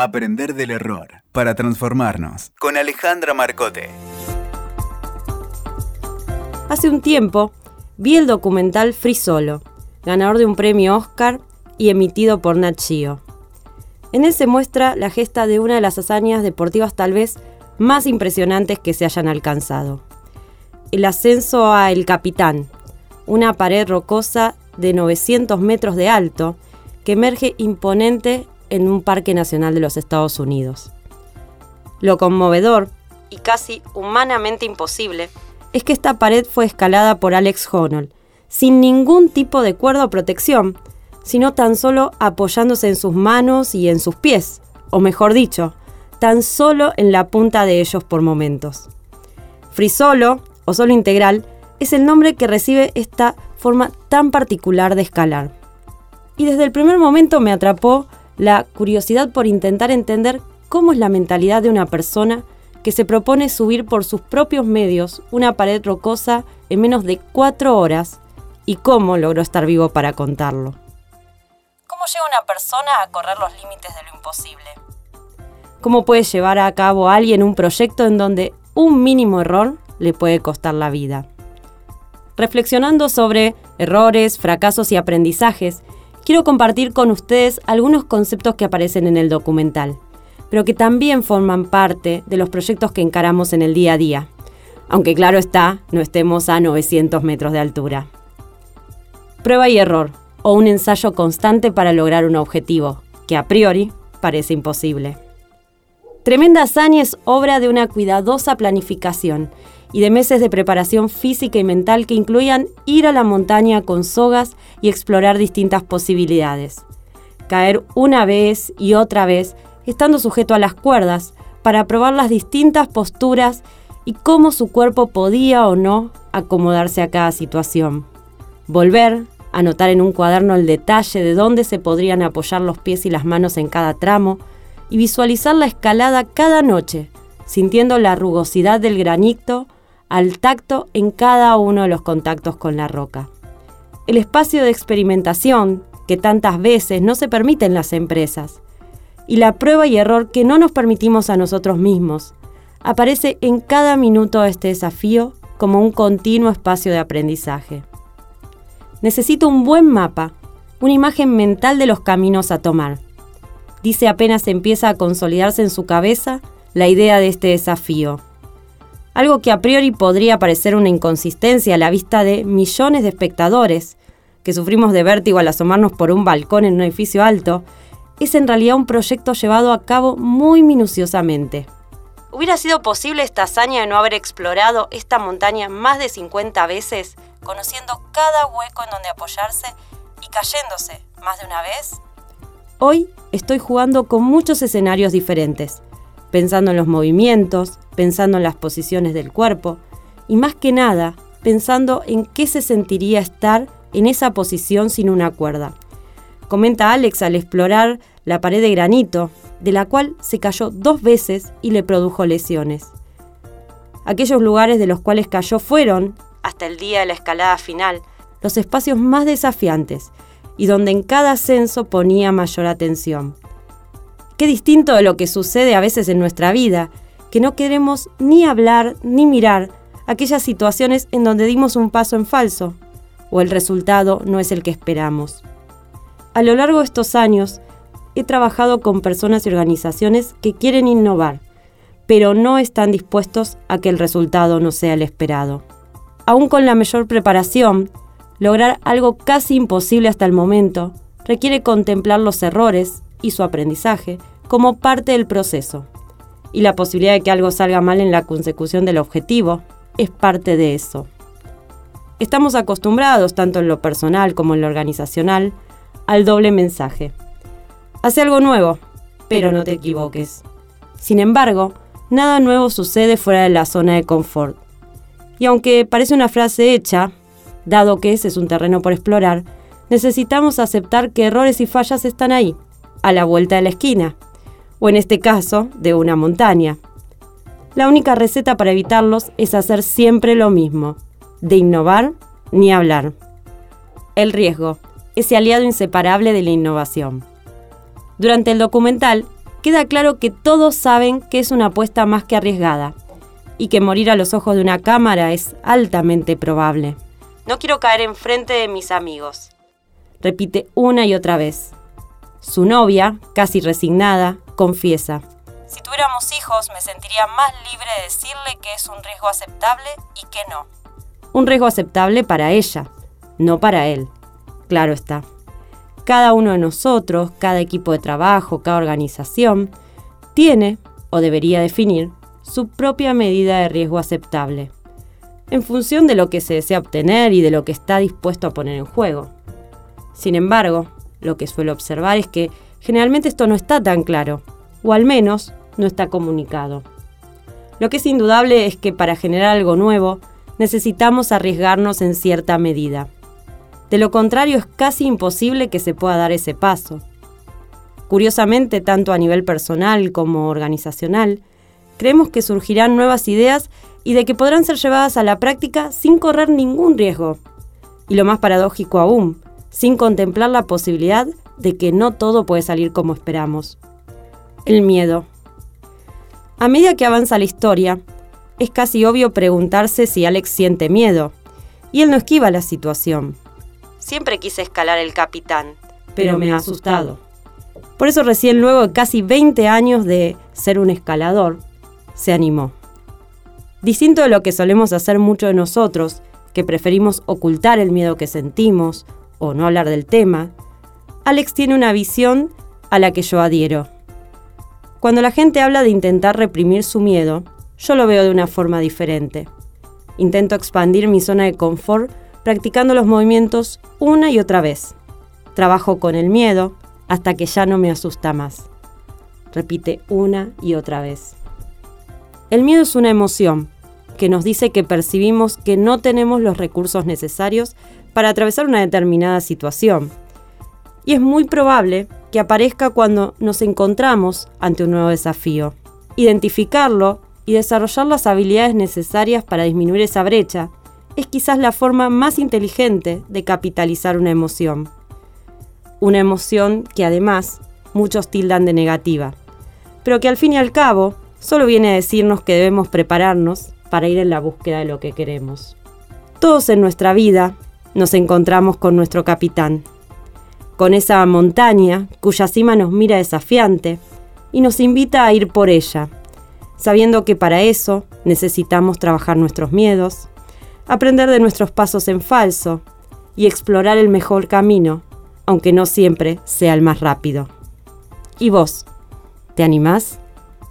Aprender del error para transformarnos. Con Alejandra Marcote. Hace un tiempo vi el documental Free Solo, ganador de un premio Oscar y emitido por Nat Geo. En él se muestra la gesta de una de las hazañas deportivas tal vez más impresionantes que se hayan alcanzado. El ascenso a El Capitán, una pared rocosa de 900 metros de alto que emerge imponente en un parque nacional de los Estados Unidos. Lo conmovedor y casi humanamente imposible es que esta pared fue escalada por Alex Honnold, sin ningún tipo de cuerda o protección, sino tan solo apoyándose en sus manos y en sus pies, o mejor dicho, tan solo en la punta de ellos por momentos. Frisolo, o solo integral, es el nombre que recibe esta forma tan particular de escalar. Y desde el primer momento me atrapó la curiosidad por intentar entender cómo es la mentalidad de una persona que se propone subir por sus propios medios una pared rocosa en menos de cuatro horas y cómo logró estar vivo para contarlo. ¿Cómo llega una persona a correr los límites de lo imposible? ¿Cómo puede llevar a cabo alguien un proyecto en donde un mínimo error le puede costar la vida? Reflexionando sobre errores, fracasos y aprendizajes, quiero compartir con ustedes algunos conceptos que aparecen en el documental, pero que también forman parte de los proyectos que encaramos en el día a día, aunque claro está, no estemos a 900 metros de altura. Prueba y error, o un ensayo constante para lograr un objetivo, que a priori parece imposible. Tremenda hazaña es obra de una cuidadosa planificación y de meses de preparación física y mental que incluían ir a la montaña con sogas y explorar distintas posibilidades. Caer una vez y otra vez, estando sujeto a las cuerdas, para probar las distintas posturas y cómo su cuerpo podía o no acomodarse a cada situación. Volver, anotar en un cuaderno el detalle de dónde se podrían apoyar los pies y las manos en cada tramo, y visualizar la escalada cada noche, sintiendo la rugosidad del granito al tacto en cada uno de los contactos con la roca. El espacio de experimentación que tantas veces no se permite en las empresas y la prueba y error que no nos permitimos a nosotros mismos aparece en cada minuto de este desafío como un continuo espacio de aprendizaje. Necesito un buen mapa, una imagen mental de los caminos a tomar. Dice apenas empieza a consolidarse en su cabeza la idea de este desafío algo que a priori podría parecer una inconsistencia a la vista de millones de espectadores que sufrimos de vértigo al asomarnos por un balcón en un edificio alto, es en realidad un proyecto llevado a cabo muy minuciosamente. ¿Hubiera sido posible esta hazaña de no haber explorado esta montaña más de 50 veces, conociendo cada hueco en donde apoyarse y cayéndose más de una vez? Hoy estoy jugando con muchos escenarios diferentes, pensando en los movimientos, pensando en las posiciones del cuerpo y más que nada pensando en qué se sentiría estar en esa posición sin una cuerda. Comenta Alex al explorar la pared de granito, de la cual se cayó dos veces y le produjo lesiones. Aquellos lugares de los cuales cayó fueron, hasta el día de la escalada final, los espacios más desafiantes y donde en cada ascenso ponía mayor atención. Qué distinto de lo que sucede a veces en nuestra vida, que no queremos ni hablar ni mirar aquellas situaciones en donde dimos un paso en falso o el resultado no es el que esperamos. A lo largo de estos años he trabajado con personas y organizaciones que quieren innovar, pero no están dispuestos a que el resultado no sea el esperado. Aún con la mayor preparación, lograr algo casi imposible hasta el momento requiere contemplar los errores y su aprendizaje como parte del proceso y la posibilidad de que algo salga mal en la consecución del objetivo es parte de eso. Estamos acostumbrados, tanto en lo personal como en lo organizacional, al doble mensaje. Hace algo nuevo, pero no te equivoques. Sin embargo, nada nuevo sucede fuera de la zona de confort. Y aunque parece una frase hecha, dado que ese es un terreno por explorar, necesitamos aceptar que errores y fallas están ahí, a la vuelta de la esquina, o en este caso, de una montaña. La única receta para evitarlos es hacer siempre lo mismo, de innovar ni hablar. El riesgo, ese aliado inseparable de la innovación. Durante el documental, queda claro que todos saben que es una apuesta más que arriesgada y que morir a los ojos de una cámara es altamente probable. No quiero caer enfrente de mis amigos. Repite una y otra vez. Su novia, casi resignada, confiesa. Si tuviéramos hijos me sentiría más libre de decirle que es un riesgo aceptable y que no. Un riesgo aceptable para ella, no para él. Claro está. Cada uno de nosotros, cada equipo de trabajo, cada organización, tiene, o debería definir, su propia medida de riesgo aceptable, en función de lo que se desea obtener y de lo que está dispuesto a poner en juego. Sin embargo, lo que suelo observar es que generalmente esto no está tan claro, o al menos no está comunicado. Lo que es indudable es que para generar algo nuevo necesitamos arriesgarnos en cierta medida. De lo contrario es casi imposible que se pueda dar ese paso. Curiosamente, tanto a nivel personal como organizacional, creemos que surgirán nuevas ideas y de que podrán ser llevadas a la práctica sin correr ningún riesgo. Y lo más paradójico aún, sin contemplar la posibilidad de que no todo puede salir como esperamos. El miedo. A medida que avanza la historia, es casi obvio preguntarse si Alex siente miedo, y él no esquiva la situación. Siempre quise escalar el capitán, pero me ha asustado. Por eso recién luego de casi 20 años de ser un escalador, se animó. Distinto de lo que solemos hacer muchos de nosotros, que preferimos ocultar el miedo que sentimos o no hablar del tema, Alex tiene una visión a la que yo adhiero. Cuando la gente habla de intentar reprimir su miedo, yo lo veo de una forma diferente. Intento expandir mi zona de confort practicando los movimientos una y otra vez. Trabajo con el miedo hasta que ya no me asusta más. Repite una y otra vez. El miedo es una emoción que nos dice que percibimos que no tenemos los recursos necesarios para atravesar una determinada situación. Y es muy probable que aparezca cuando nos encontramos ante un nuevo desafío. Identificarlo y desarrollar las habilidades necesarias para disminuir esa brecha es quizás la forma más inteligente de capitalizar una emoción. Una emoción que además muchos tildan de negativa, pero que al fin y al cabo solo viene a decirnos que debemos prepararnos para ir en la búsqueda de lo que queremos. Todos en nuestra vida nos encontramos con nuestro capitán, con esa montaña cuya cima nos mira desafiante y nos invita a ir por ella, sabiendo que para eso necesitamos trabajar nuestros miedos, aprender de nuestros pasos en falso y explorar el mejor camino, aunque no siempre sea el más rápido. ¿Y vos? ¿Te animás?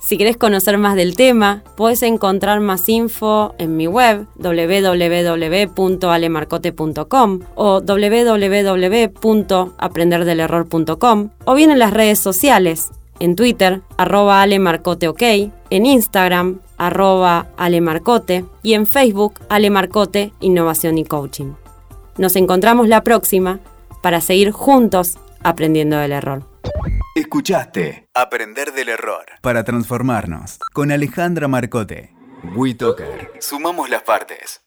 Si querés conocer más del tema, puedes encontrar más info en mi web www.alemarcote.com o www.aprenderdelerror.com o bien en las redes sociales, en Twitter, arroba alemarcoteok, en Instagram, arroba alemarcote y en Facebook, alemarcote, innovación y coaching. Nos encontramos la próxima para seguir juntos aprendiendo del error. Escuchaste Aprender del Error para transformarnos con Alejandra Marcote. WeToker. Sumamos las partes.